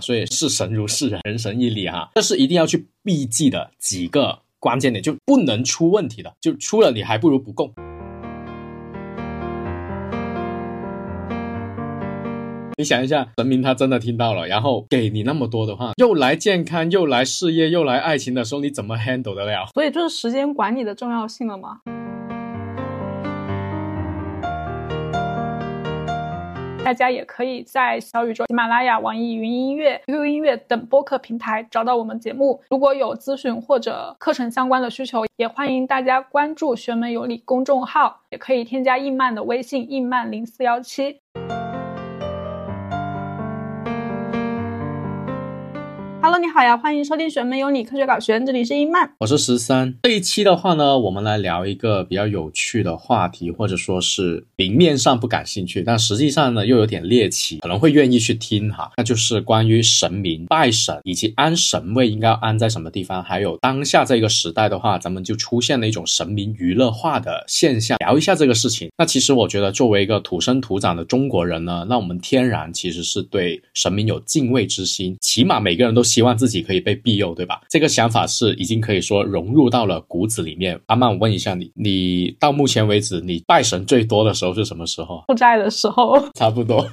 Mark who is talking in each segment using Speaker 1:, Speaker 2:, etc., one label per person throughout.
Speaker 1: 所以视神如视人，人神一理哈，这是一定要去避忌的几个关键点，就不能出问题的，就出了你还不如不供。你想一下，神明他真的听到了，然后给你那么多的话，又来健康，又来事业，又来爱情的时候，你怎么 handle 得了？
Speaker 2: 所以就是时间管理的重要性了吗？大家也可以在小宇宙、喜马拉雅、网易云音乐、QQ 音乐等播客平台找到我们节目。如果有咨询或者课程相关的需求，也欢迎大家关注“学门有礼”公众号，也可以添加印曼的微信：印曼零四幺七。Hello，你好呀，欢迎收听玄门有你科学搞玄，这里是伊曼，
Speaker 1: 我是十三。这一期的话呢，我们来聊一个比较有趣的话题，或者说是明面上不感兴趣，但实际上呢又有点猎奇，可能会愿意去听哈。那就是关于神明拜神以及安神位应该安在什么地方，还有当下这个时代的话，咱们就出现了一种神明娱乐化的现象，聊一下这个事情。那其实我觉得，作为一个土生土长的中国人呢，那我们天然其实是对神明有敬畏之心，起码每个人都。希望自己可以被庇佑，对吧？这个想法是已经可以说融入到了骨子里面。阿曼，我问一下你，你到目前为止，你拜神最多的时候是什么时候？
Speaker 2: 负债的时候，
Speaker 1: 差不多。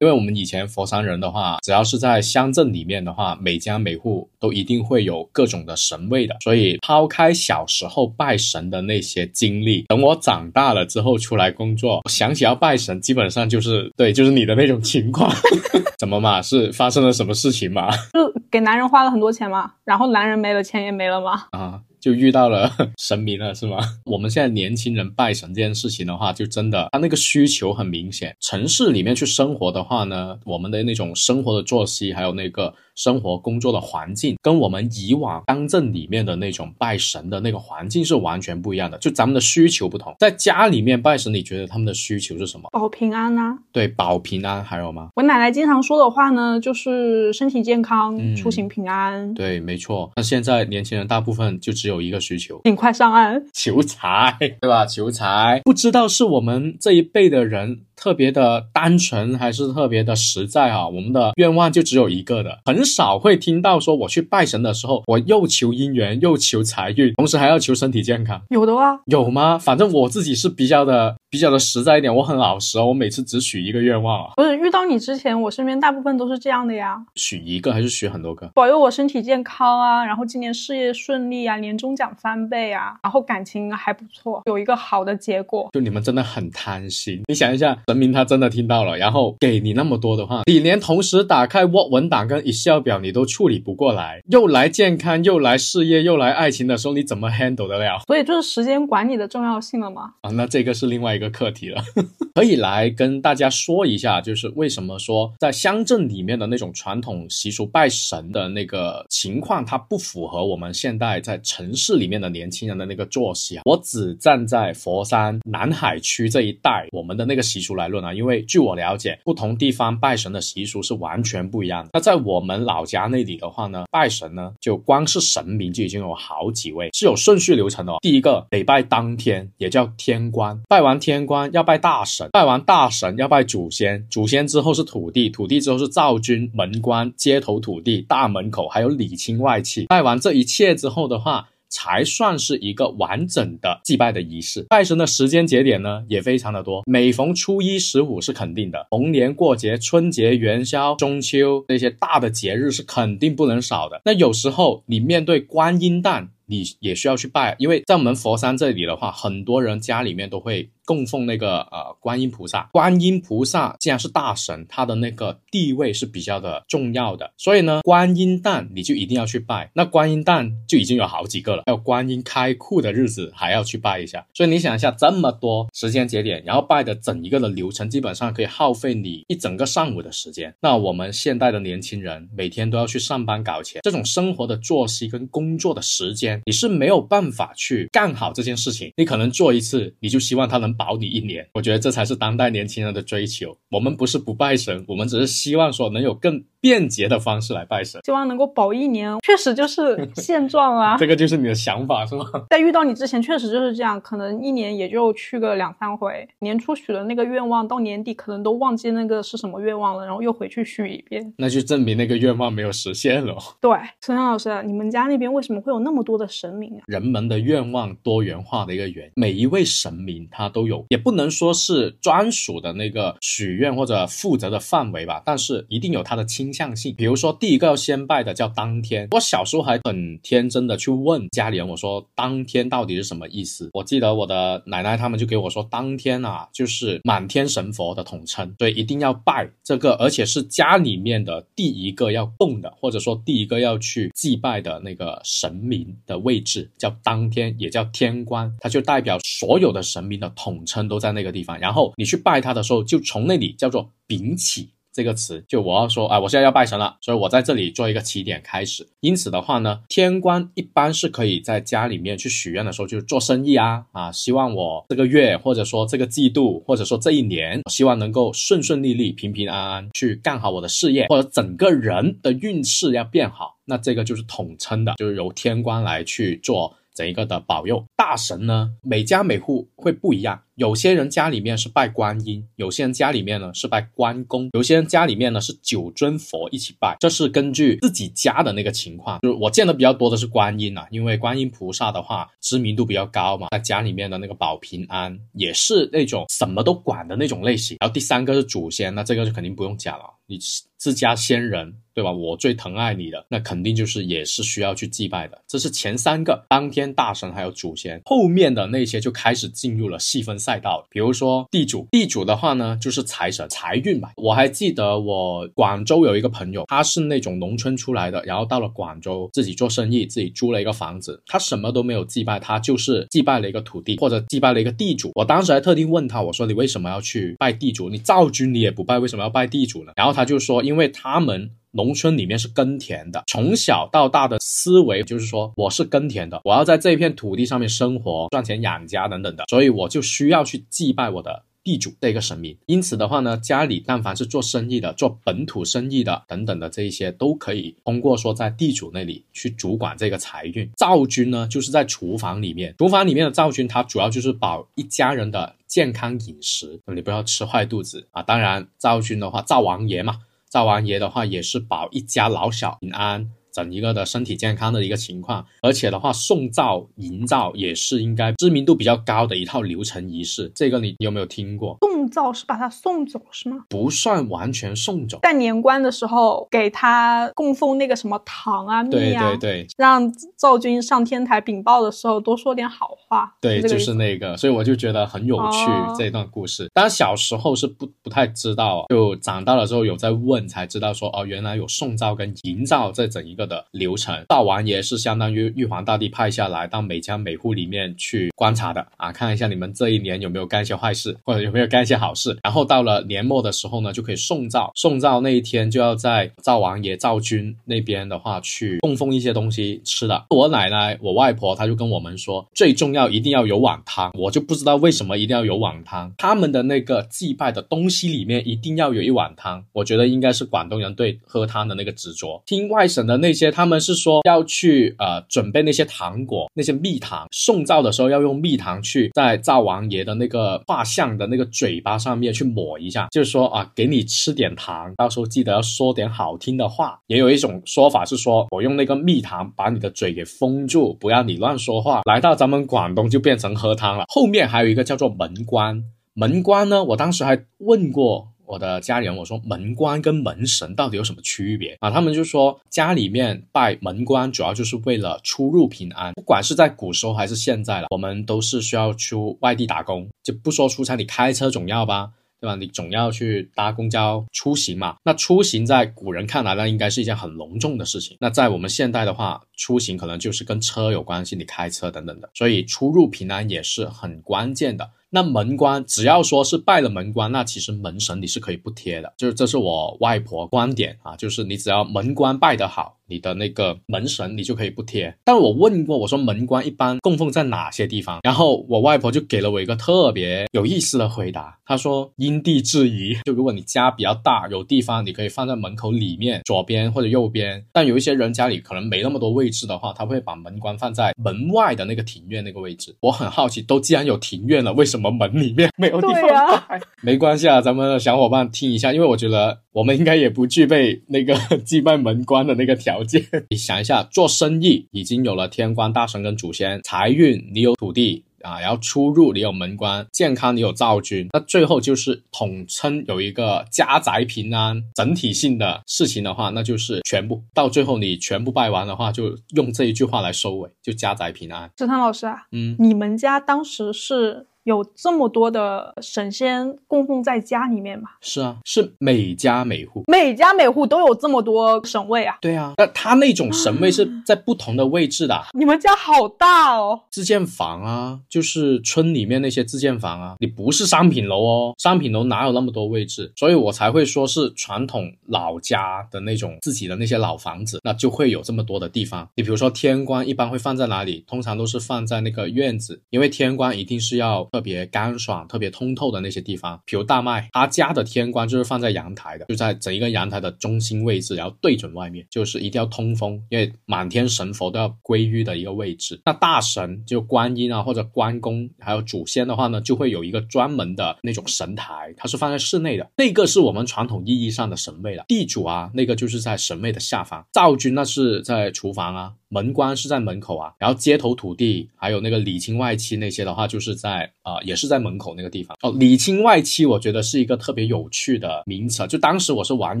Speaker 1: 因为我们以前佛山人的话，只要是在乡镇里面的话，每家每户都一定会有各种的神位的。所以抛开小时候拜神的那些经历，等我长大了之后出来工作，想起要拜神，基本上就是对，就是你的那种情况。怎么嘛？是发生了什么事情嘛？
Speaker 2: 就给男人花了很多钱嘛，然后男人没了，钱也没了嘛。
Speaker 1: 啊。就遇到了 神明了，是吗？我们现在年轻人拜神这件事情的话，就真的他那个需求很明显。城市里面去生活的话呢，我们的那种生活的作息，还有那个。生活工作的环境跟我们以往乡镇里面的那种拜神的那个环境是完全不一样的，就咱们的需求不同。在家里面拜神，你觉得他们的需求是什么？
Speaker 2: 保平安啊。
Speaker 1: 对，保平安还有吗？
Speaker 2: 我奶奶经常说的话呢，就是身体健康，出行平安。
Speaker 1: 对，没错。那现在年轻人大部分就只有一个需求，
Speaker 2: 尽快上岸，
Speaker 1: 求财，对吧？求财。不知道是我们这一辈的人。特别的单纯还是特别的实在啊？我们的愿望就只有一个的，很少会听到说我去拜神的时候，我又求姻缘又求财运，同时还要求身体健康。
Speaker 2: 有的啊，
Speaker 1: 有吗？反正我自己是比较的。比较的实在一点，我很老实哦，我每次只许一个愿望啊。
Speaker 2: 不是遇到你之前，我身边大部分都是这样的呀。
Speaker 1: 许一个还是许很多个？
Speaker 2: 保佑我身体健康啊，然后今年事业顺利啊，年终奖翻倍啊，然后感情还不错，有一个好的结果。
Speaker 1: 就你们真的很贪心，你想一下，神明他真的听到了，然后给你那么多的话，你连同时打开 Word 文档跟 Excel 表你都处理不过来，又来健康，又来事业，又来爱情的时候，你怎么 handle 得了？
Speaker 2: 所以就是时间管理的重要性了吗？
Speaker 1: 啊，那这个是另外一个课题了。可以来跟大家说一下，就是为什么说在乡镇里面的那种传统习俗拜神的那个情况，它不符合我们现代在城市里面的年轻人的那个作息啊。我只站在佛山南海区这一带，我们的那个习俗来来论啊，因为据我了解，不同地方拜神的习俗是完全不一样的。那在我们老家那里的话呢，拜神呢，就光是神明就已经有好几位，是有顺序流程的。哦第一个得拜当天，也叫天官，拜完天官要拜大神。拜完大神要拜祖先，祖先之后是土地，土地之后是灶君、门官、街头土地、大门口，还有里亲外戚。拜完这一切之后的话，才算是一个完整的祭拜的仪式。拜神的时间节点呢，也非常的多，每逢初一、十五是肯定的，逢年过节、春节、元宵、中秋这些大的节日是肯定不能少的。那有时候你面对观音诞，你也需要去拜，因为在我们佛山这里的话，很多人家里面都会。供奉那个呃观音菩萨，观音菩萨既然是大神，他的那个地位是比较的重要的，所以呢，观音诞你就一定要去拜。那观音诞就已经有好几个了，还有观音开库的日子还要去拜一下。所以你想一下，这么多时间节点，然后拜的整一个的流程，基本上可以耗费你一整个上午的时间。那我们现代的年轻人每天都要去上班搞钱，这种生活的作息跟工作的时间，你是没有办法去干好这件事情。你可能做一次，你就希望他能。保你一年，我觉得这才是当代年轻人的追求。我们不是不拜神，我们只是希望说能有更便捷的方式来拜神，
Speaker 2: 希望能够保一年，确实就是现状啊。
Speaker 1: 这个就是你的想法是吗？
Speaker 2: 在遇到你之前，确实就是这样，可能一年也就去个两三回。年初许的那个愿望，到年底可能都忘记那个是什么愿望了，然后又回去许一遍，
Speaker 1: 那就证明那个愿望没有实现了。
Speaker 2: 对，孙阳老师，你们家那边为什么会有那么多的神明啊？
Speaker 1: 人们的愿望多元化的一个原因，每一位神明他都有，也不能说是专属的那个许愿或者负责的范围吧，但是一定有他的倾向性。比如说，第一个要先拜的叫当天，我小时候还很天真的去问家里人，我说当天到底是什么意思？我记得我的奶奶他们就给我说，当天啊就是满天神佛的统称，所以一定要拜这个，而且是家里面的第一个要供的，或者说第一个要去祭拜的那个神明的位置叫当天，也叫天官，它就代表所有的神明的统称都在那个地方。然后你去拜他的时候，就从那里叫做禀起。这个词就我要说，哎，我现在要拜神了，所以我在这里做一个起点开始。因此的话呢，天官一般是可以在家里面去许愿的时候，就是做生意啊啊，希望我这个月或者说这个季度或者说这一年，希望能够顺顺利利、平平安安去干好我的事业，或者整个人的运势要变好，那这个就是统称的，就是由天官来去做。整一个的保佑大神呢，每家每户会不一样。有些人家里面是拜观音，有些人家里面呢是拜关公，有些人家里面呢是九尊佛一起拜。这是根据自己家的那个情况。就是我见的比较多的是观音啊，因为观音菩萨的话知名度比较高嘛，在家里面的那个保平安也是那种什么都管的那种类型。然后第三个是祖先，那这个就肯定不用讲了，你是自家先人。对吧？我最疼爱你的，那肯定就是也是需要去祭拜的。这是前三个当天大神还有祖先，后面的那些就开始进入了细分赛道。比如说地主，地主的话呢就是财神、财运吧。我还记得我广州有一个朋友，他是那种农村出来的，然后到了广州自己做生意，自己租了一个房子，他什么都没有祭拜，他就是祭拜了一个土地或者祭拜了一个地主。我当时还特地问他，我说你为什么要去拜地主？你灶君你也不拜，为什么要拜地主呢？然后他就说，因因为他们。农村里面是耕田的，从小到大的思维就是说，我是耕田的，我要在这片土地上面生活、赚钱养家等等的，所以我就需要去祭拜我的地主这个神明。因此的话呢，家里但凡是做生意的、做本土生意的等等的这一些，都可以通过说在地主那里去主管这个财运。灶君呢，就是在厨房里面，厨房里面的灶君，它主要就是保一家人的健康饮食，你不要吃坏肚子啊。当然，灶君的话，灶王爷嘛。灶王爷的话也是保一家老小平安。整一个的身体健康的一个情况，而且的话，送灶、迎灶也是应该知名度比较高的一套流程仪式。这个你有没有听过？
Speaker 2: 送灶是把他送走是吗？
Speaker 1: 不算完全送走，
Speaker 2: 在年关的时候给他供奉那个什么糖啊、蜜
Speaker 1: 啊，对对对，
Speaker 2: 让灶君上天台禀报的时候多说点好话。
Speaker 1: 对，就是那个，所以我就觉得很有趣这段故事。当然小时候是不不太知道，就长大了之后有在问才知道说哦，原来有送灶跟迎灶这整一个。的流程，灶王爷是相当于玉皇大帝派下来到每家每户里面去观察的啊，看一下你们这一年有没有干一些坏事，或者有没有干一些好事。然后到了年末的时候呢，就可以送灶。送灶那一天就要在灶王爷、灶君那边的话去供奉一些东西吃的。我奶奶、我外婆，她就跟我们说，最重要一定要有碗汤。我就不知道为什么一定要有碗汤。他们的那个祭拜的东西里面一定要有一碗汤。我觉得应该是广东人对喝汤的那个执着。听外省的那。一些他们是说要去呃准备那些糖果，那些蜜糖，送灶的时候要用蜜糖去在灶王爷的那个画像的那个嘴巴上面去抹一下，就是说啊给你吃点糖，到时候记得要说点好听的话。也有一种说法是说我用那个蜜糖把你的嘴给封住，不让你乱说话。来到咱们广东就变成喝汤了。后面还有一个叫做门关，门关呢，我当时还问过。我的家人，我说门关跟门神到底有什么区别啊？他们就说家里面拜门关主要就是为了出入平安，不管是在古时候还是现在了，我们都是需要出外地打工，就不说出差，你开车总要吧，对吧？你总要去搭公交出行嘛。那出行在古人看来呢，应该是一件很隆重的事情。那在我们现代的话，出行可能就是跟车有关系，你开车等等的，所以出入平安也是很关键的。那门关只要说是拜了门关，那其实门神你是可以不贴的，就是这是我外婆观点啊，就是你只要门关拜得好。你的那个门神，你就可以不贴。但我问过，我说门关一般供奉在哪些地方？然后我外婆就给了我一个特别有意思的回答，她说因地制宜，就如果你家比较大，有地方你可以放在门口里面左边或者右边。但有一些人家里可能没那么多位置的话，他会把门关放在门外的那个庭院那个位置。我很好奇，都既然有庭院了，为什么门里面没有地方摆？没关系啊，咱们的小伙伴听一下，因为我觉得我们应该也不具备那个 祭拜门关的那个条件。你想一下，做生意已经有了天官大神跟祖先，财运你有土地。啊，然后出入你有门关，健康你有灶君，那最后就是统称有一个家宅平安，整体性的事情的话，那就是全部到最后你全部拜完的话，就用这一句话来收尾，就家宅平安。
Speaker 2: 志汤老师啊，
Speaker 1: 嗯，
Speaker 2: 你们家当时是？有这么多的神仙供奉在家里面吗？
Speaker 1: 是啊，是每家每户，
Speaker 2: 每家每户都有这么多神位啊？
Speaker 1: 对啊，那他那种神位是在不同的位置的。
Speaker 2: 你们家好大哦！
Speaker 1: 自建房啊，就是村里面那些自建房啊，你不是商品楼哦，商品楼哪有那么多位置？所以我才会说是传统老家的那种自己的那些老房子，那就会有这么多的地方。你比如说天官一般会放在哪里？通常都是放在那个院子，因为天官一定是要。特别干爽、特别通透的那些地方，比如大麦，他家的天官就是放在阳台的，就在整一个阳台的中心位置，然后对准外面，就是一定要通风，因为满天神佛都要归于的一个位置。那大神就观音啊，或者关公，还有祖先的话呢，就会有一个专门的那种神台，它是放在室内的，那个是我们传统意义上的神位了。地主啊，那个就是在神位的下方，灶君那是在厨房啊。门关是在门口啊，然后街头土地还有那个里亲外戚那些的话，就是在啊，也是在门口那个地方哦。里亲外戚，我觉得是一个特别有趣的名词，就当时我是完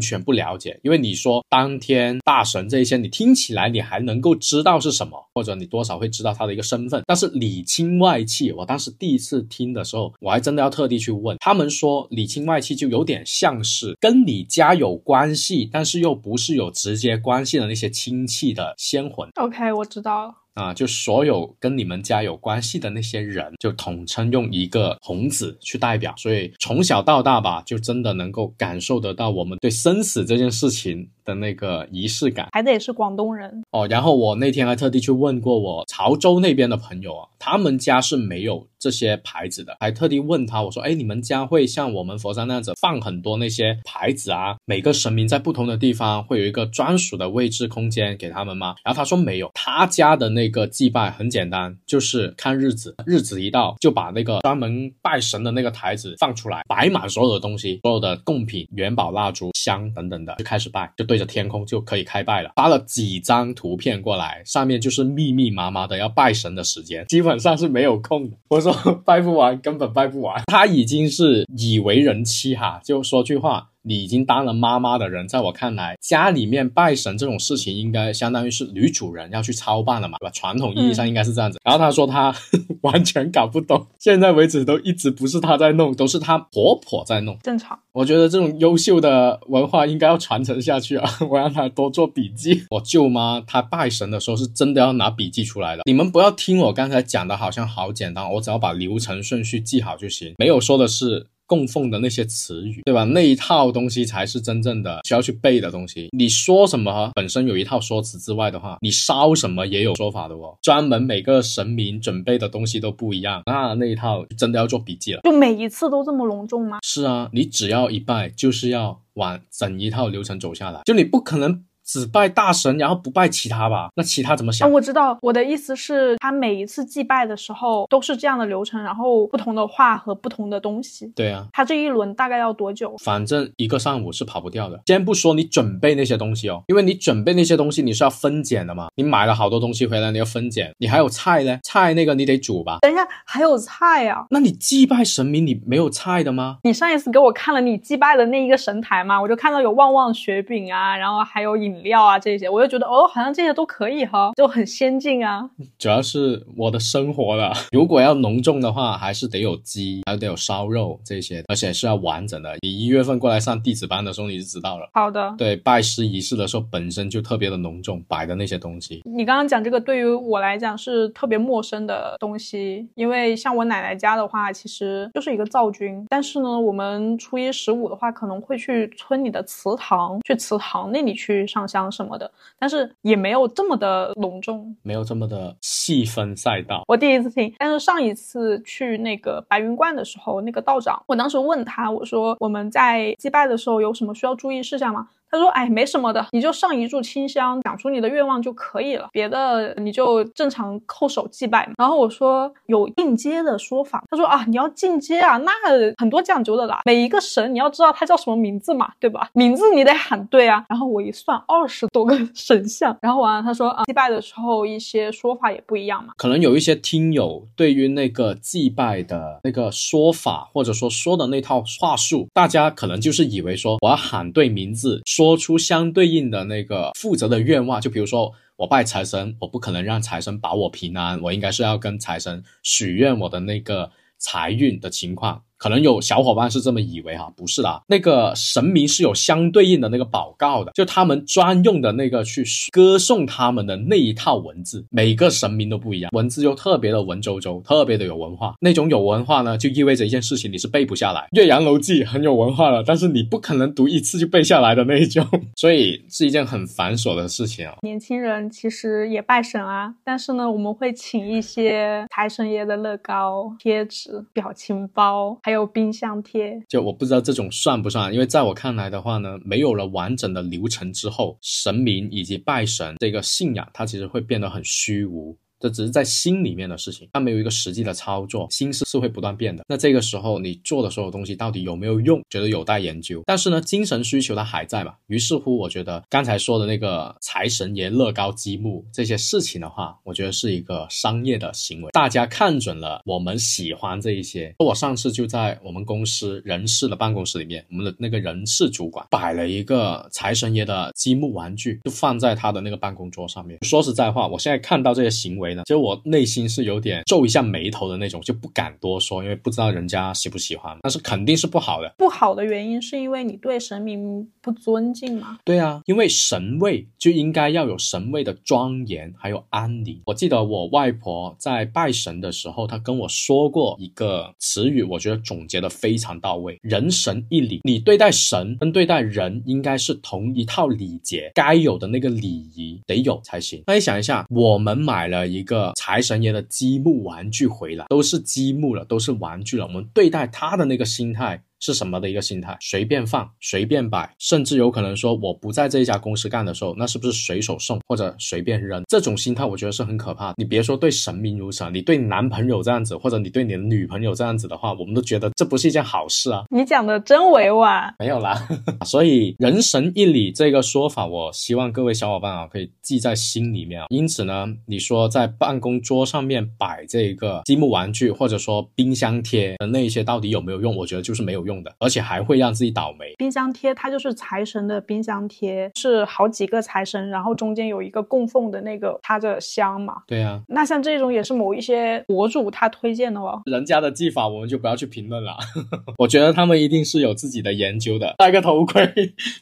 Speaker 1: 全不了解，因为你说当天大神这些，你听起来你还能够知道是什么，或者你多少会知道他的一个身份，但是里亲外戚，我当时第一次听的时候，我还真的要特地去问他们说，里亲外戚就有点像是跟你家有关系，但是又不是有直接关系的那些亲戚的仙魂。
Speaker 2: OK，我知道了。
Speaker 1: 啊，就所有跟你们家有关系的那些人，就统称用一个红子去代表。所以从小到大吧，就真的能够感受得到我们对生死这件事情的那个仪式感。
Speaker 2: 还得是广东人
Speaker 1: 哦。然后我那天还特地去问过我潮州那边的朋友啊，他们家是没有这些牌子的。还特地问他，我说：“哎，你们家会像我们佛山那样子放很多那些牌子啊？每个神明在不同的地方会有一个专属的位置空间给他们吗？”然后他说没有，他家的那。那个祭拜很简单，就是看日子，日子一到就把那个专门拜神的那个台子放出来，摆满所有的东西，所有的贡品、元宝、蜡烛、香等等的，就开始拜，就对着天空就可以开拜了。发了几张图片过来，上面就是密密麻麻的要拜神的时间，基本上是没有空的。我说 拜不完，根本拜不完。他已经是已为人妻哈，就说句话。你已经当了妈妈的人，在我看来，家里面拜神这种事情，应该相当于是女主人要去操办了嘛，对吧？传统意义上应该是这样子。然后他说他完全搞不懂，现在为止都一直不是他在弄，都是他婆婆在弄。
Speaker 2: 正常。
Speaker 1: 我觉得这种优秀的文化应该要传承下去啊！我让他多做笔记。我舅妈她拜神的时候是真的要拿笔记出来的。你们不要听我刚才讲的好像好简单，我只要把流程顺序记好就行。没有说的是。供奉的那些词语，对吧？那一套东西才是真正的需要去背的东西。你说什么本身有一套说辞之外的话，你烧什么也有说法的哦。专门每个神明准备的东西都不一样，那那一套真的要做笔记了。
Speaker 2: 就每一次都这么隆重吗？
Speaker 1: 是啊，你只要一拜，就是要往整一套流程走下来，就你不可能。只拜大神，然后不拜其他吧？那其他怎么想？
Speaker 2: 我知道，我的意思是，他每一次祭拜的时候都是这样的流程，然后不同的画和不同的东西。
Speaker 1: 对啊，
Speaker 2: 他这一轮大概要多久？
Speaker 1: 反正一个上午是跑不掉的。先不说你准备那些东西哦，因为你准备那些东西你是要分拣的嘛。你买了好多东西回来，你要分拣，你还有菜呢，菜那个你得煮吧？
Speaker 2: 等一下，还有菜啊？
Speaker 1: 那你祭拜神明，你没有菜的吗？
Speaker 2: 你上一次给我看了你祭拜的那一个神台嘛，我就看到有旺旺雪饼啊，然后还有饮。饮料啊，这些我就觉得哦，好像这些都可以哈，就很先进啊。
Speaker 1: 主要是我的生活了，如果要浓重的话，还是得有鸡，还得有烧肉这些，而且是要完整的。你一月份过来上弟子班的时候，你就知道了。
Speaker 2: 好的，
Speaker 1: 对，拜师仪式的时候本身就特别的浓重，摆的那些东西。
Speaker 2: 你刚刚讲这个，对于我来讲是特别陌生的东西，因为像我奶奶家的话，其实就是一个灶君，但是呢，我们初一十五的话，可能会去村里的祠堂，去祠堂那里去上。上香什么的，但是也没有这么的隆重，
Speaker 1: 没有这么的细分赛道。
Speaker 2: 我第一次听，但是上一次去那个白云观的时候，那个道长，我当时问他，我说我们在祭拜的时候有什么需要注意事项吗？他说：“哎，没什么的，你就上一炷清香，讲出你的愿望就可以了，别的你就正常叩首祭拜。”然后我说：“有进阶的说法。”他说：“啊，你要进阶啊，那很多讲究的啦。每一个神你要知道他叫什么名字嘛，对吧？名字你得喊对啊。”然后我一算，二十多个神像。然后完了，他说：“啊，祭拜的时候一些说法也不一样嘛。
Speaker 1: 可能有一些听友对于那个祭拜的那个说法，或者说说的那套话术，大家可能就是以为说我要喊对名字说。”说出相对应的那个负责的愿望，就比如说我拜财神，我不可能让财神保我平安，我应该是要跟财神许愿我的那个财运的情况。可能有小伙伴是这么以为哈，不是的，那个神明是有相对应的那个祷告的，就他们专用的那个去歌颂他们的那一套文字，每个神明都不一样，文字又特别的文绉绉，特别的有文化。那种有文化呢，就意味着一件事情，你是背不下来。岳阳楼记很有文化了，但是你不可能读一次就背下来的那一种，所以是一件很繁琐的事情啊。
Speaker 2: 年轻人其实也拜神啊，但是呢，我们会请一些财神爷的乐高、贴纸、表情包，还。还有冰箱贴，
Speaker 1: 就我不知道这种算不算，因为在我看来的话呢，没有了完整的流程之后，神明以及拜神这个信仰，它其实会变得很虚无。这只是在心里面的事情，它没有一个实际的操作，心思是会不断变的。那这个时候你做的所有东西到底有没有用，觉得有待研究。但是呢，精神需求它还在嘛？于是乎，我觉得刚才说的那个财神爷乐高积木这些事情的话，我觉得是一个商业的行为。大家看准了，我们喜欢这一些。我上次就在我们公司人事的办公室里面，我们的那个人事主管摆了一个财神爷的积木玩具，就放在他的那个办公桌上面。说实在话，我现在看到这些行为。其实我内心是有点皱一下眉头的那种，就不敢多说，因为不知道人家喜不喜欢。但是肯定是不好的。
Speaker 2: 不好的原因是因为你对神明不尊敬吗？
Speaker 1: 对啊，因为神位就应该要有神位的庄严还有安宁。我记得我外婆在拜神的时候，她跟我说过一个词语，我觉得总结的非常到位：人神一礼。你对待神跟对待人应该是同一套礼节，该有的那个礼仪得有才行。那你想一下，我们买了一。一个财神爷的积木玩具回来，都是积木了，都是玩具了。我们对待他的那个心态。是什么的一个心态？随便放，随便摆，甚至有可能说我不在这一家公司干的时候，那是不是随手送或者随便扔？这种心态我觉得是很可怕。你别说对神明如此，你对男朋友这样子，或者你对你的女朋友这样子的话，我们都觉得这不是一件好事啊。
Speaker 2: 你讲的真委婉，
Speaker 1: 没有啦。所以人神一礼这个说法，我希望各位小伙伴啊可以记在心里面。因此呢，你说在办公桌上面摆这个积木玩具，或者说冰箱贴的那些到底有没有用？我觉得就是没有用。用的，而且还会让自己倒霉。
Speaker 2: 冰箱贴它就是财神的冰箱贴，是好几个财神，然后中间有一个供奉的那个插着香嘛。
Speaker 1: 对呀，
Speaker 2: 那像这种也是某一些博主他推荐的哦。
Speaker 1: 人家的技法我们就不要去评论了。我觉得他们一定是有自己的研究的。戴个头盔，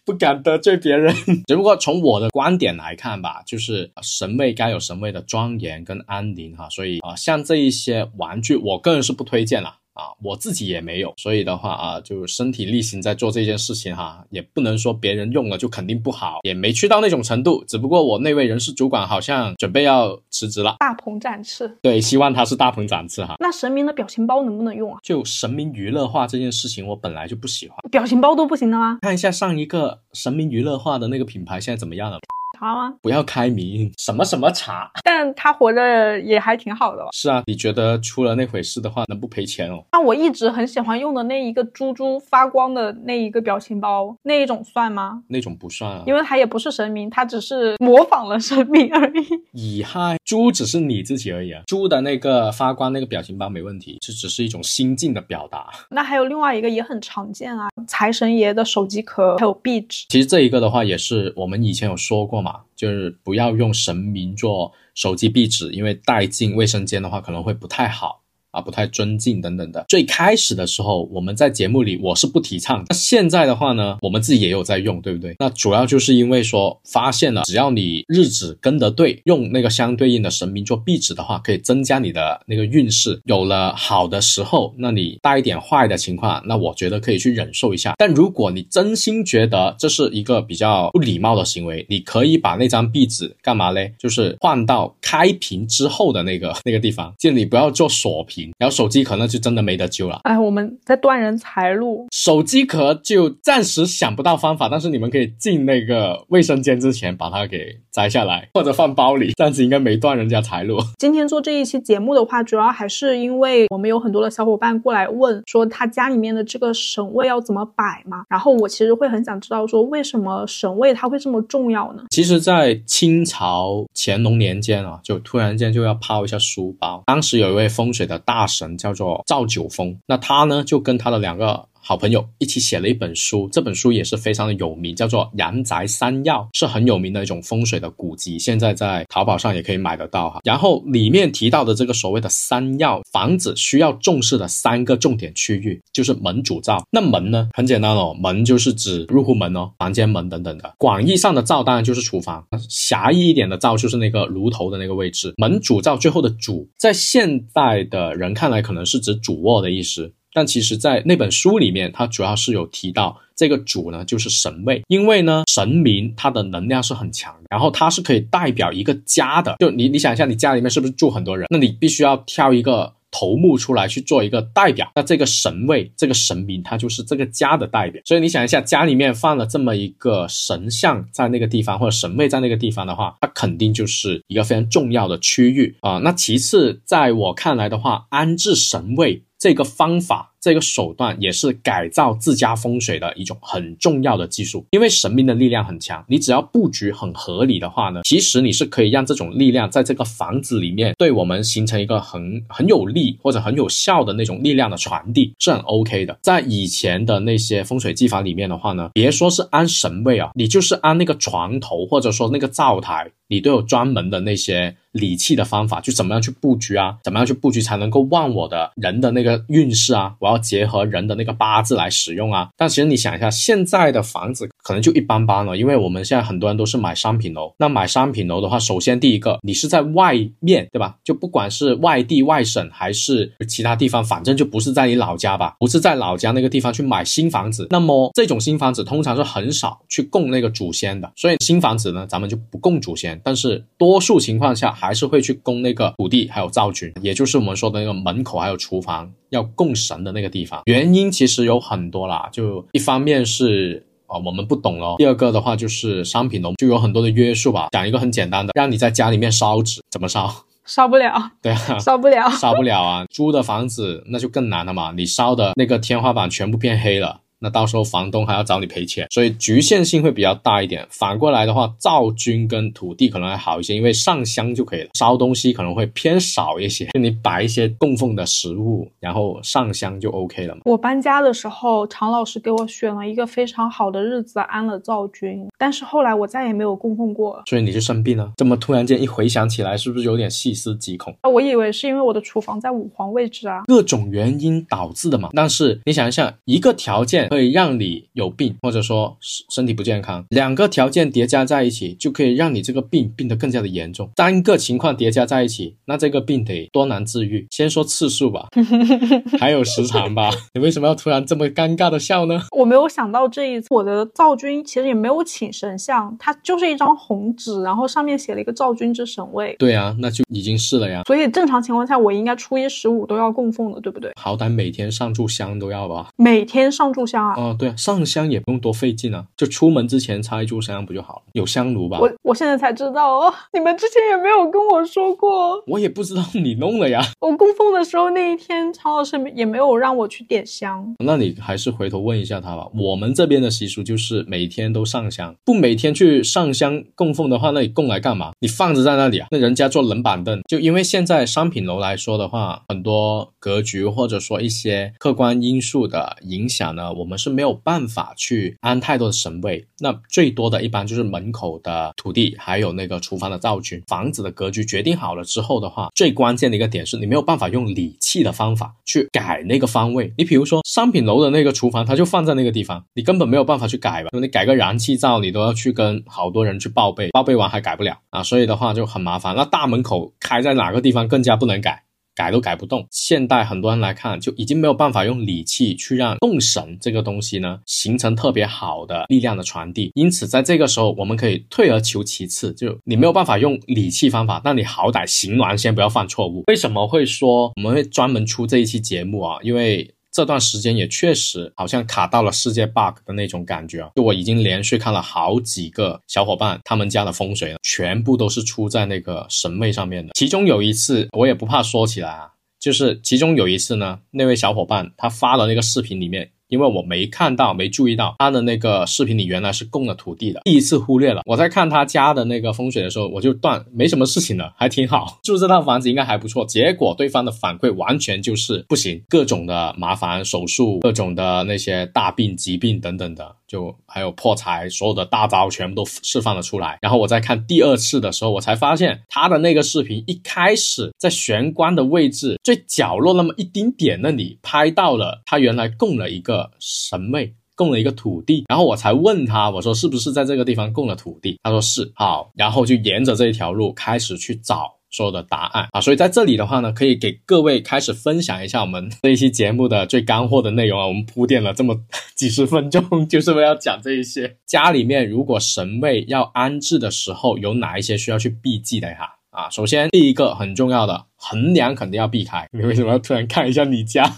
Speaker 1: 不敢得罪别人。只不过从我的观点来看吧，就是神位该有神位的庄严跟安宁哈。所以啊，像这一些玩具，我个人是不推荐了。啊，我自己也没有，所以的话啊，就身体力行在做这件事情哈，也不能说别人用了就肯定不好，也没去到那种程度。只不过我那位人事主管好像准备要辞职了，
Speaker 2: 大鹏展翅。
Speaker 1: 对，希望他是大鹏展翅哈。
Speaker 2: 那神明的表情包能不能用啊？
Speaker 1: 就神明娱乐化这件事情，我本来就不喜欢，
Speaker 2: 表情包都不行的吗？
Speaker 1: 看一下上一个神明娱乐化的那个品牌现在怎么样了。
Speaker 2: 茶吗？
Speaker 1: 不要开名，什么什么茶？
Speaker 2: 但他活着也还挺好的。
Speaker 1: 是啊，你觉得出了那回事的话，能不赔钱哦？
Speaker 2: 那我一直很喜欢用的那一个猪猪发光的那一个表情包，那一种算吗？
Speaker 1: 那种不算啊，
Speaker 2: 因为它也不是神明，它只是模仿了神明而已。
Speaker 1: 乙亥猪只是你自己而已啊，猪的那个发光那个表情包没问题，这只是一种心境的表达。
Speaker 2: 那还有另外一个也很常见啊，财神爷的手机壳，还有壁纸。
Speaker 1: 其实这一个的话，也是我们以前有说过嘛。就是不要用神明做手机壁纸，因为带进卫生间的话可能会不太好。啊，不太尊敬等等的。最开始的时候，我们在节目里我是不提倡。那现在的话呢，我们自己也有在用，对不对？那主要就是因为说发现了，只要你日子跟得对，用那个相对应的神明做壁纸的话，可以增加你的那个运势。有了好的时候，那你带一点坏的情况，那我觉得可以去忍受一下。但如果你真心觉得这是一个比较不礼貌的行为，你可以把那张壁纸干嘛嘞？就是换到开屏之后的那个那个地方，就你不要做锁屏。然后手机壳呢，就真的没得救了。
Speaker 2: 哎，我们在断人财路。
Speaker 1: 手机壳就暂时想不到方法，但是你们可以进那个卫生间之前把它给摘下来，或者放包里，这样子应该没断人家财路。
Speaker 2: 今天做这一期节目的话，主要还是因为我们有很多的小伙伴过来问说他家里面的这个神位要怎么摆嘛。然后我其实会很想知道说为什么神位它会这么重要呢？
Speaker 1: 其实，在清朝乾隆年间啊，就突然间就要抛一下书包。当时有一位风水的。大神叫做赵九峰，那他呢就跟他的两个。好朋友一起写了一本书，这本书也是非常的有名，叫做《阳宅三要》，是很有名的一种风水的古籍，现在在淘宝上也可以买得到哈。然后里面提到的这个所谓的三要，房子需要重视的三个重点区域，就是门主灶。那门呢，很简单哦，门就是指入户门哦，房间门等等的。广义上的灶当然就是厨房，狭义一点的灶就是那个炉头的那个位置。门主灶最后的主，在现代的人看来可能是指主卧的意思。但其实，在那本书里面，它主要是有提到这个主呢，就是神位，因为呢，神明它的能量是很强的，然后它是可以代表一个家的。就你，你想一下，你家里面是不是住很多人？那你必须要挑一个头目出来去做一个代表。那这个神位，这个神明，它就是这个家的代表。所以你想一下，家里面放了这么一个神像在那个地方，或者神位在那个地方的话，它肯定就是一个非常重要的区域啊。那其次，在我看来的话，安置神位。这个方法，这个手段也是改造自家风水的一种很重要的技术。因为神明的力量很强，你只要布局很合理的话呢，其实你是可以让这种力量在这个房子里面对我们形成一个很很有力或者很有效的那种力量的传递，是很 OK 的。在以前的那些风水技法里面的话呢，别说是安神位啊，你就是安那个床头或者说那个灶台，你都有专门的那些。理气的方法，就怎么样去布局啊？怎么样去布局才能够旺我的人的那个运势啊？我要结合人的那个八字来使用啊。但其实你想一下，现在的房子可能就一般般了，因为我们现在很多人都是买商品楼。那买商品楼的话，首先第一个，你是在外面对吧？就不管是外地、外省还是其他地方，反正就不是在你老家吧？不是在老家那个地方去买新房子。那么这种新房子通常是很少去供那个祖先的，所以新房子呢，咱们就不供祖先。但是多数情况下。还是会去供那个土地，还有灶君，也就是我们说的那个门口还有厨房要供神的那个地方。原因其实有很多啦，就一方面是啊我们不懂哦，第二个的话就是商品楼就有很多的约束吧。讲一个很简单的，让你在家里面烧纸，怎么烧？
Speaker 2: 烧不了。
Speaker 1: 对啊，
Speaker 2: 烧不了，
Speaker 1: 烧不了啊！租的房子那就更难了嘛，你烧的那个天花板全部变黑了。那到时候房东还要找你赔钱，所以局限性会比较大一点。反过来的话，灶君跟土地可能还好一些，因为上香就可以了，烧东西可能会偏少一些。就你摆一些供奉的食物，然后上香就 OK 了嘛。
Speaker 2: 我搬家的时候，常老师给我选了一个非常好的日子，安了灶君，但是后来我再也没有供奉过。
Speaker 1: 所以你就生病了？这么突然间一回想起来，是不是有点细思极恐？
Speaker 2: 我以为是因为我的厨房在五黄位置啊，
Speaker 1: 各种原因导致的嘛。但是你想一下，一个条件。可以让你有病，或者说身体不健康，两个条件叠加在一起，就可以让你这个病病得更加的严重。三个情况叠加在一起，那这个病得多难治愈？先说次数吧，还有时长吧。你为什么要突然这么尴尬的笑呢？
Speaker 2: 我没有想到这一次，我的灶君其实也没有请神像，它就是一张红纸，然后上面写了一个灶君之神位。
Speaker 1: 对啊，那就已经是了呀。
Speaker 2: 所以正常情况下，我应该初一十五都要供奉的，对不对？
Speaker 1: 好歹每天上炷香都要吧？
Speaker 2: 每天上炷香。
Speaker 1: 哦，对啊，上香也不用多费劲啊，就出门之前插一炷香不就好了？有香炉吧？
Speaker 2: 我我现在才知道哦，你们之前也没有跟我说过，
Speaker 1: 我也不知道你弄了呀。
Speaker 2: 我供奉的时候那一天，曹老师也没有让我去点香。
Speaker 1: 那你还是回头问一下他吧。我们这边的习俗就是每天都上香，不每天去上香供奉的话，那你供来干嘛？你放着在那里啊？那人家坐冷板凳，就因为现在商品楼来说的话，很多格局或者说一些客观因素的影响呢，我们。们是没有办法去安太多的神位。那最多的一般就是门口的土地，还有那个厨房的灶君。房子的格局决定好了之后的话，最关键的一个点是你没有办法用理气的方法去改那个方位。你比如说商品楼的那个厨房，它就放在那个地方，你根本没有办法去改吧？你改个燃气灶，你都要去跟好多人去报备，报备完还改不了啊，所以的话就很麻烦。那大门口开在哪个地方更加不能改。改都改不动。现代很多人来看，就已经没有办法用理气去让动神这个东西呢形成特别好的力量的传递。因此，在这个时候，我们可以退而求其次，就你没有办法用理气方法，那你好歹行完先不要犯错误。为什么会说我们会专门出这一期节目啊？因为这段时间也确实好像卡到了世界 bug 的那种感觉啊！就我已经连续看了好几个小伙伴他们家的风水了，全部都是出在那个神位上面的。其中有一次，我也不怕说起来啊，就是其中有一次呢，那位小伙伴他发的那个视频里面。因为我没看到，没注意到他的那个视频里原来是供了土地的，第一次忽略了。我在看他家的那个风水的时候，我就断没什么事情了，还挺好，住这套房子应该还不错。结果对方的反馈完全就是不行，各种的麻烦手术，各种的那些大病疾病等等的。就还有破财，所有的大招全部都释放了出来。然后我在看第二次的时候，我才发现他的那个视频一开始在玄关的位置最角落那么一丁点那里拍到了他原来供了一个神位，供了一个土地。然后我才问他，我说是不是在这个地方供了土地？他说是。好，然后就沿着这一条路开始去找。所有的答案啊，所以在这里的话呢，可以给各位开始分享一下我们这一期节目的最干货的内容啊。我们铺垫了这么几十分钟，就是为了讲这一些。家里面如果神位要安置的时候，有哪一些需要去避忌的哈？啊，首先第一个很重要的横梁肯定要避开。你为什么要突然看一下你家？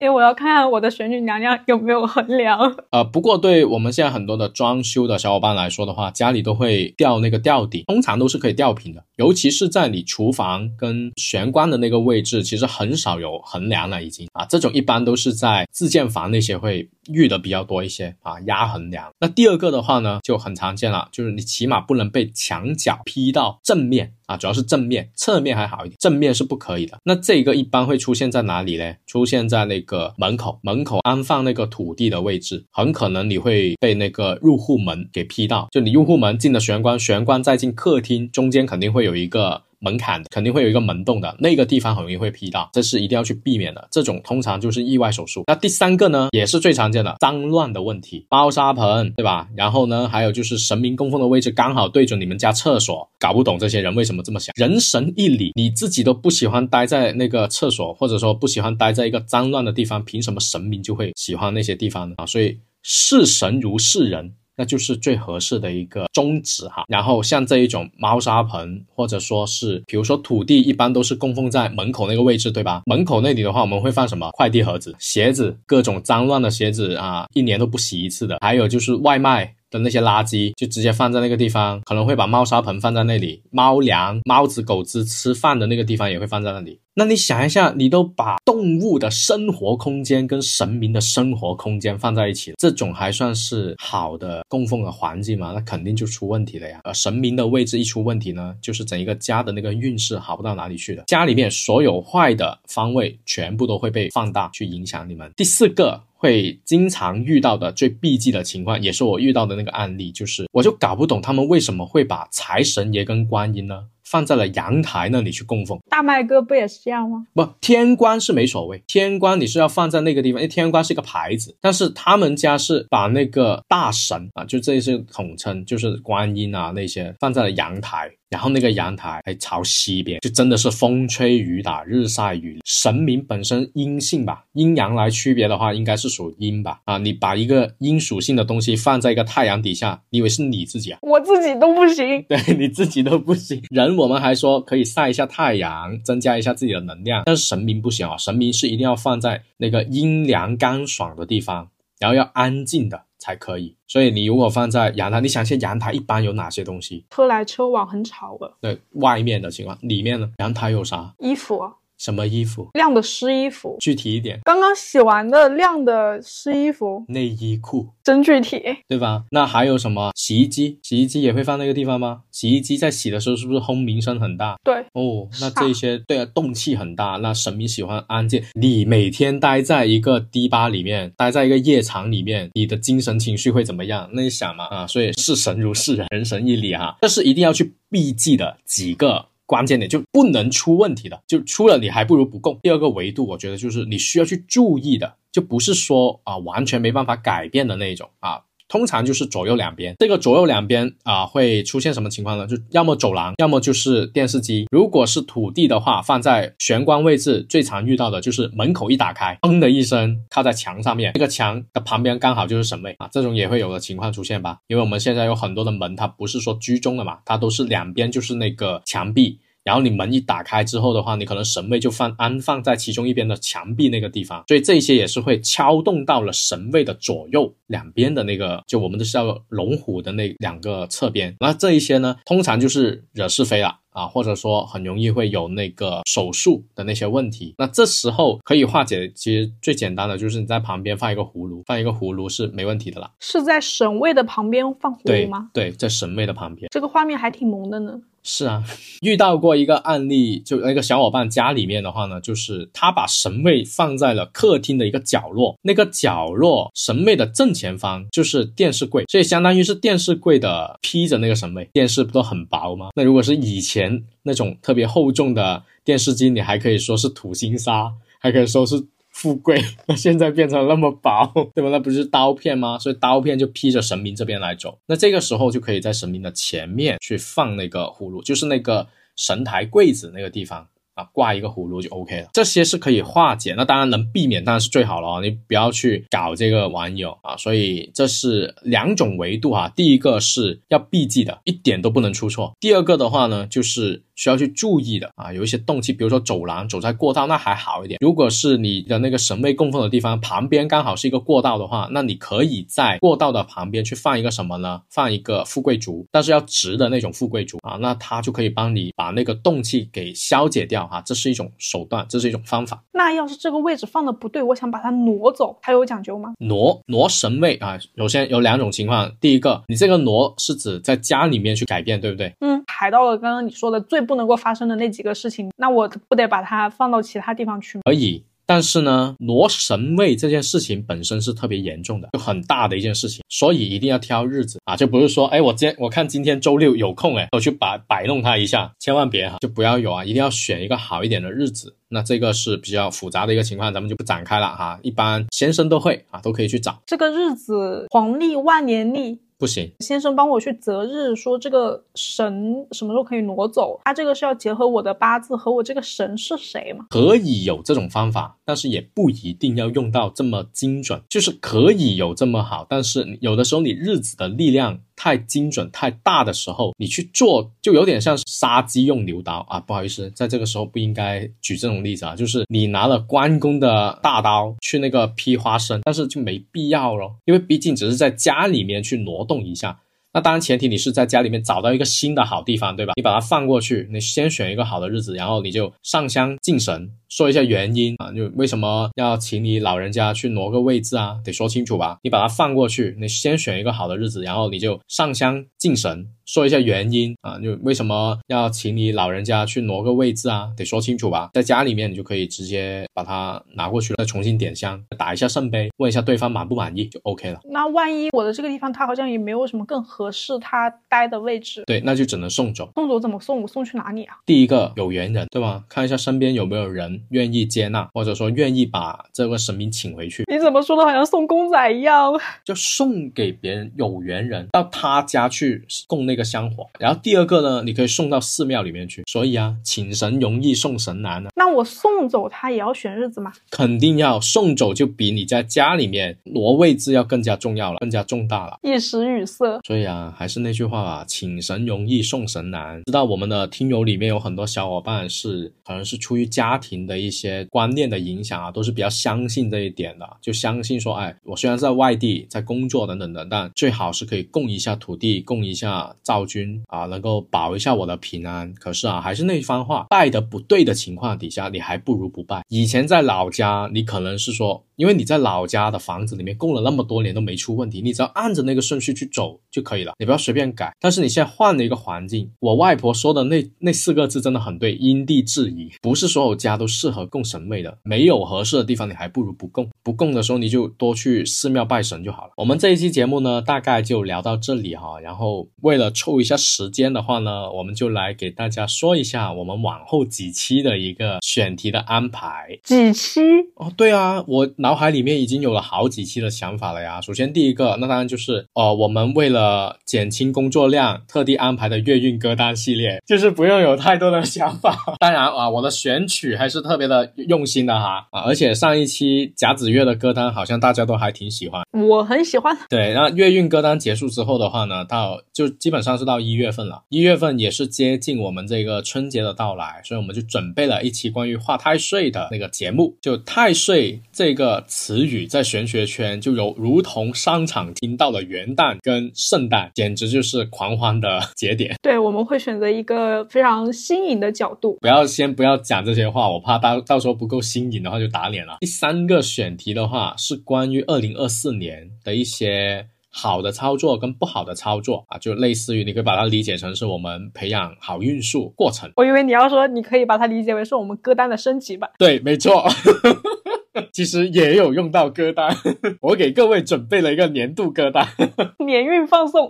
Speaker 2: 因 为我要看看我的玄女娘娘有没有横梁。
Speaker 1: 呃，不过对我们现在很多的装修的小伙伴来说的话，家里都会吊那个吊顶，通常都是可以吊平的。尤其是在你厨房跟玄关的那个位置，其实很少有横梁了，已经啊，这种一般都是在自建房那些会遇的比较多一些啊，压横梁。那第二个的话呢，就很常见了，就是你起码不能被墙角劈到正面啊，主要是正面，侧面还好一点，正面是不可以的。那这个一般会出现在哪里呢？出现在那个。门口，门口安放那个土地的位置，很可能你会被那个入户门给劈到。就你入户门进了玄关，玄关再进客厅，中间肯定会有一个。门槛肯定会有一个门洞的那个地方很容易会劈到，这是一定要去避免的。这种通常就是意外手术。那第三个呢，也是最常见的脏乱的问题，猫砂盆，对吧？然后呢，还有就是神明供奉的位置刚好对准你们家厕所，搞不懂这些人为什么这么想。人神一理，你自己都不喜欢待在那个厕所，或者说不喜欢待在一个脏乱的地方，凭什么神明就会喜欢那些地方呢？啊，所以视神如视人。那就是最合适的一个宗旨哈。然后像这一种猫砂盆，或者说是，比如说土地，一般都是供奉在门口那个位置，对吧？门口那里的话，我们会放什么？快递盒子、鞋子，各种脏乱的鞋子啊，一年都不洗一次的。还有就是外卖。的那些垃圾就直接放在那个地方，可能会把猫砂盆放在那里，猫粮、猫子、狗子吃饭的那个地方也会放在那里。那你想一下，你都把动物的生活空间跟神明的生活空间放在一起，这种还算是好的供奉的环境吗？那肯定就出问题了呀。而神明的位置一出问题呢，就是整一个家的那个运势好不到哪里去的。家里面所有坏的方位全部都会被放大，去影响你们。第四个。会经常遇到的最避忌的情况，也是我遇到的那个案例，就是我就搞不懂他们为什么会把财神爷跟观音呢放在了阳台那里去供奉。
Speaker 2: 大麦哥不也是这样吗？
Speaker 1: 不，天官是没所谓，天官你是要放在那个地方，因为天官是一个牌子，但是他们家是把那个大神啊，就这些统称，就是观音啊那些放在了阳台。然后那个阳台还朝西边，就真的是风吹雨打、日晒雨淋。神明本身阴性吧，阴阳来区别的话，应该是属阴吧？啊，你把一个阴属性的东西放在一个太阳底下，你以为是你自己啊？
Speaker 2: 我自己都不行，
Speaker 1: 对你自己都不行。人我们还说可以晒一下太阳，增加一下自己的能量，但是神明不行啊，神明是一定要放在那个阴凉干爽的地方，然后要安静的。才可以，所以你如果放在阳台，你想一下阳台一般有哪些东西？
Speaker 2: 车来车往，很吵的。
Speaker 1: 对，外面的情况，里面呢？阳台有啥？
Speaker 2: 衣服。
Speaker 1: 什么衣服？
Speaker 2: 晾的湿衣服，
Speaker 1: 具体一点，
Speaker 2: 刚刚洗完的晾的湿衣服，
Speaker 1: 内衣裤，
Speaker 2: 真具体。
Speaker 1: 对吧？那还有什么？洗衣机，洗衣机也会放那个地方吗？洗衣机在洗的时候是不是轰鸣声很大？
Speaker 2: 对，
Speaker 1: 哦，那这些对啊，动气很大。那神明喜欢安静，你每天待在一个迪吧里面，待在一个夜场里面，你的精神情绪会怎么样？那你想嘛啊，所以视神如视人，人神一理哈，这是一定要去避忌的几个。关键点就不能出问题的，就出了你还不如不供。第二个维度，我觉得就是你需要去注意的，就不是说啊完全没办法改变的那一种啊。通常就是左右两边，这个左右两边啊会出现什么情况呢？就要么走廊，要么就是电视机。如果是土地的话，放在玄关位置，最常遇到的就是门口一打开，砰的一声靠在墙上面，那个墙的旁边刚好就是神位啊，这种也会有的情况出现吧？因为我们现在有很多的门，它不是说居中的嘛，它都是两边就是那个墙壁。然后你门一打开之后的话，你可能神位就放安放在其中一边的墙壁那个地方，所以这些也是会敲动到了神位的左右两边的那个，就我们都是叫龙虎的那两个侧边。那这一些呢，通常就是惹是非了啊，或者说很容易会有那个手术的那些问题。那这时候可以化解，其实最简单的就是你在旁边放一个葫芦，放一个葫芦是没问题的啦。
Speaker 2: 是在神位的旁边放葫芦吗？
Speaker 1: 对，在神位的旁边。
Speaker 2: 这个画面还挺萌的呢。
Speaker 1: 是啊，遇到过一个案例，就那个小伙伴家里面的话呢，就是他把神位放在了客厅的一个角落，那个角落神位的正前方就是电视柜，所以相当于是电视柜的披着那个神位，电视不都很薄吗？那如果是以前那种特别厚重的电视机，你还可以说是土星沙，还可以说是。富贵，那现在变成那么薄，对吧？那不是刀片吗？所以刀片就披着神明这边来走。那这个时候就可以在神明的前面去放那个葫芦，就是那个神台柜子那个地方啊，挂一个葫芦就 OK 了。这些是可以化解，那当然能避免当然是最好了。你不要去搞这个玩意啊。所以这是两种维度哈。第一个是要避忌的，一点都不能出错。第二个的话呢，就是。需要去注意的啊，有一些动气，比如说走廊，走在过道那还好一点。如果是你的那个神位供奉的地方旁边刚好是一个过道的话，那你可以在过道的旁边去放一个什么呢？放一个富贵竹，但是要直的那种富贵竹啊，那它就可以帮你把那个动气给消解掉哈，这是一种手段，这是一种方法。
Speaker 2: 那要是这个位置放的不对，我想把它挪走，它有讲究吗？
Speaker 1: 挪挪神位啊，首先有两种情况，第一个，你这个挪是指在家里面去改变，对不对？
Speaker 2: 嗯，排到了刚刚你说的最。不能够发生的那几个事情，那我不得把它放到其他地方去吗？
Speaker 1: 可以，但是呢，挪神位这件事情本身是特别严重的，就很大的一件事情，所以一定要挑日子啊，就不是说，哎，我今我看今天周六有空，哎，我去摆摆弄它一下，千万别哈，就不要有啊，一定要选一个好一点的日子。那这个是比较复杂的一个情况，咱们就不展开了哈，一般先生都会啊，都可以去找
Speaker 2: 这个日子，黄历、万年历。
Speaker 1: 不行，
Speaker 2: 先生帮我去择日，说这个神什么时候可以挪走？他这个是要结合我的八字和我这个神是谁吗？
Speaker 1: 可以有这种方法，但是也不一定要用到这么精准，就是可以有这么好，但是有的时候你日子的力量。太精准太大的时候，你去做就有点像杀鸡用牛刀啊！不好意思，在这个时候不应该举这种例子啊。就是你拿了关公的大刀去那个劈花生，但是就没必要咯，因为毕竟只是在家里面去挪动一下。那当然前提你是在家里面找到一个新的好地方，对吧？你把它放过去，你先选一个好的日子，然后你就上香敬神。说一下原因啊，就为什么要请你老人家去挪个位置啊？得说清楚吧。你把它放过去，你先选一个好的日子，然后你就上香敬神。说一下原因啊，就为什么要请你老人家去挪个位置啊？得说清楚吧。在家里面，你就可以直接把它拿过去了，再重新点香，打一下圣杯，问一下对方满不满意就 OK 了。
Speaker 2: 那万一我的这个地方他好像也没有什么更合适他待的位置，
Speaker 1: 对，那就只能送走。
Speaker 2: 送走怎么送？我送去哪里啊？
Speaker 1: 第一个有缘人，对吧？看一下身边有没有人。愿意接纳，或者说愿意把这个神明请回去。
Speaker 2: 你怎么说的好像送公仔一样？
Speaker 1: 就送给别人有缘人到他家去供那个香火。然后第二个呢，你可以送到寺庙里面去。所以啊，请神容易送神难呢。
Speaker 2: 那我送走他也要选日子吗？
Speaker 1: 肯定要送走，就比你在家里面挪位置要更加重要了，更加重大了。
Speaker 2: 一时语塞。
Speaker 1: 所以啊，还是那句话吧，请神容易送神难。知道我们的听友里面有很多小伙伴是可能是出于家庭的。一些观念的影响啊，都是比较相信这一点的，就相信说，哎，我虽然在外地在工作等等的，但最好是可以供一下土地，供一下灶君啊，能够保一下我的平安。可是啊，还是那番话，拜的不对的情况底下，你还不如不拜。以前在老家，你可能是说。因为你在老家的房子里面供了那么多年都没出问题，你只要按着那个顺序去走就可以了，你不要随便改。但是你现在换了一个环境，我外婆说的那那四个字真的很对，因地制宜，不是所有家都适合供神位的，没有合适的地方，你还不如不供。不供的时候你就多去寺庙拜神就好了。我们这一期节目呢，大概就聊到这里哈。然后为了凑一下时间的话呢，我们就来给大家说一下我们往后几期的一个选题的安排。
Speaker 2: 几期？
Speaker 1: 哦，对啊，我。脑海里面已经有了好几期的想法了呀。首先第一个，那当然就是呃，我们为了减轻工作量，特地安排的月运歌单系列，就是不用有太多的想法。当然啊，我的选曲还是特别的用心的哈啊，而且上一期甲子月的歌单好像大家都还挺喜欢，
Speaker 2: 我很喜欢。
Speaker 1: 对，那月运歌单结束之后的话呢，到就基本上是到一月份了，一月份也是接近我们这个春节的到来，所以我们就准备了一期关于画太岁的那个节目，就太岁这个。词语在玄学圈就有如同商场听到了元旦跟圣诞，简直就是狂欢的 节点。
Speaker 2: 对，我们会选择一个非常新颖的角度。
Speaker 1: 不要先不要讲这些话，我怕到到时候不够新颖的话就打脸了。第三个选题的话是关于二零二四年的一些好的操作跟不好的操作啊，就类似于你可以把它理解成是我们培养好运数过程。
Speaker 2: 我以为你要说你可以把它理解为是我们歌单的升级版。
Speaker 1: 对，没错。其实也有用到歌单，我给各位准备了一个年度歌单，
Speaker 2: 年运放送。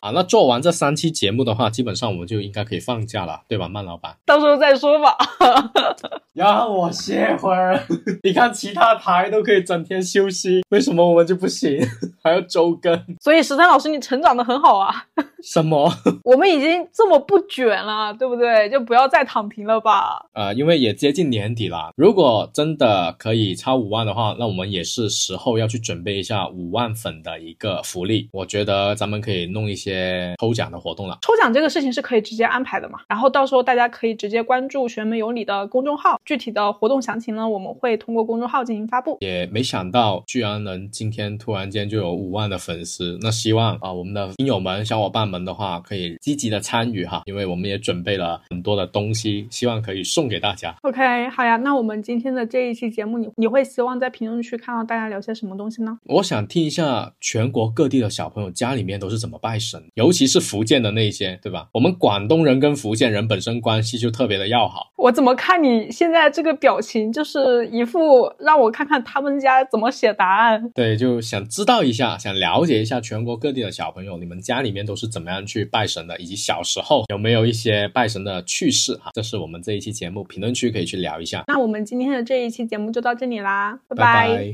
Speaker 1: 啊，那做完这三期节目的话，基本上我们就应该可以放假了，对吧，曼老板？
Speaker 2: 到时候再说吧。
Speaker 1: 让我歇会儿。你看其他台都可以整天休息，为什么我们就不行？还要周更？
Speaker 2: 所以十三老师，你成长的很好啊。
Speaker 1: 什么？
Speaker 2: 我们已经这么不卷了，对不对？就不要再躺平了吧。
Speaker 1: 呃，因为也接近年底了，如果真的可以。超五万的话，那我们也是时候要去准备一下五万粉的一个福利。我觉得咱们可以弄一些抽奖的活动了。
Speaker 2: 抽奖这个事情是可以直接安排的嘛？然后到时候大家可以直接关注“玄门有礼”的公众号，具体的活动详情呢，我们会通过公众号进行发布。
Speaker 1: 也没想到居然能今天突然间就有五万的粉丝，那希望啊我们的听友们、小伙伴们的话可以积极的参与哈，因为我们也准备了很多的东西，希望可以送给大家。
Speaker 2: OK，好呀，那我们今天的这一期节目，你你。会希望在评论区看到大家聊些什么东西呢？
Speaker 1: 我想听一下全国各地的小朋友家里面都是怎么拜神，尤其是福建的那些，对吧？我们广东人跟福建人本身关系就特别的要好。
Speaker 2: 我怎么看你现在这个表情，就是一副让我看看他们家怎么写答案。
Speaker 1: 对，就想知道一下，想了解一下全国各地的小朋友，你们家里面都是怎么样去拜神的，以及小时候有没有一些拜神的趣事哈？这是我们这一期节目评论区可以去聊一下。
Speaker 2: 那我们今天的这一期节目就到这里。啦，拜
Speaker 1: 拜。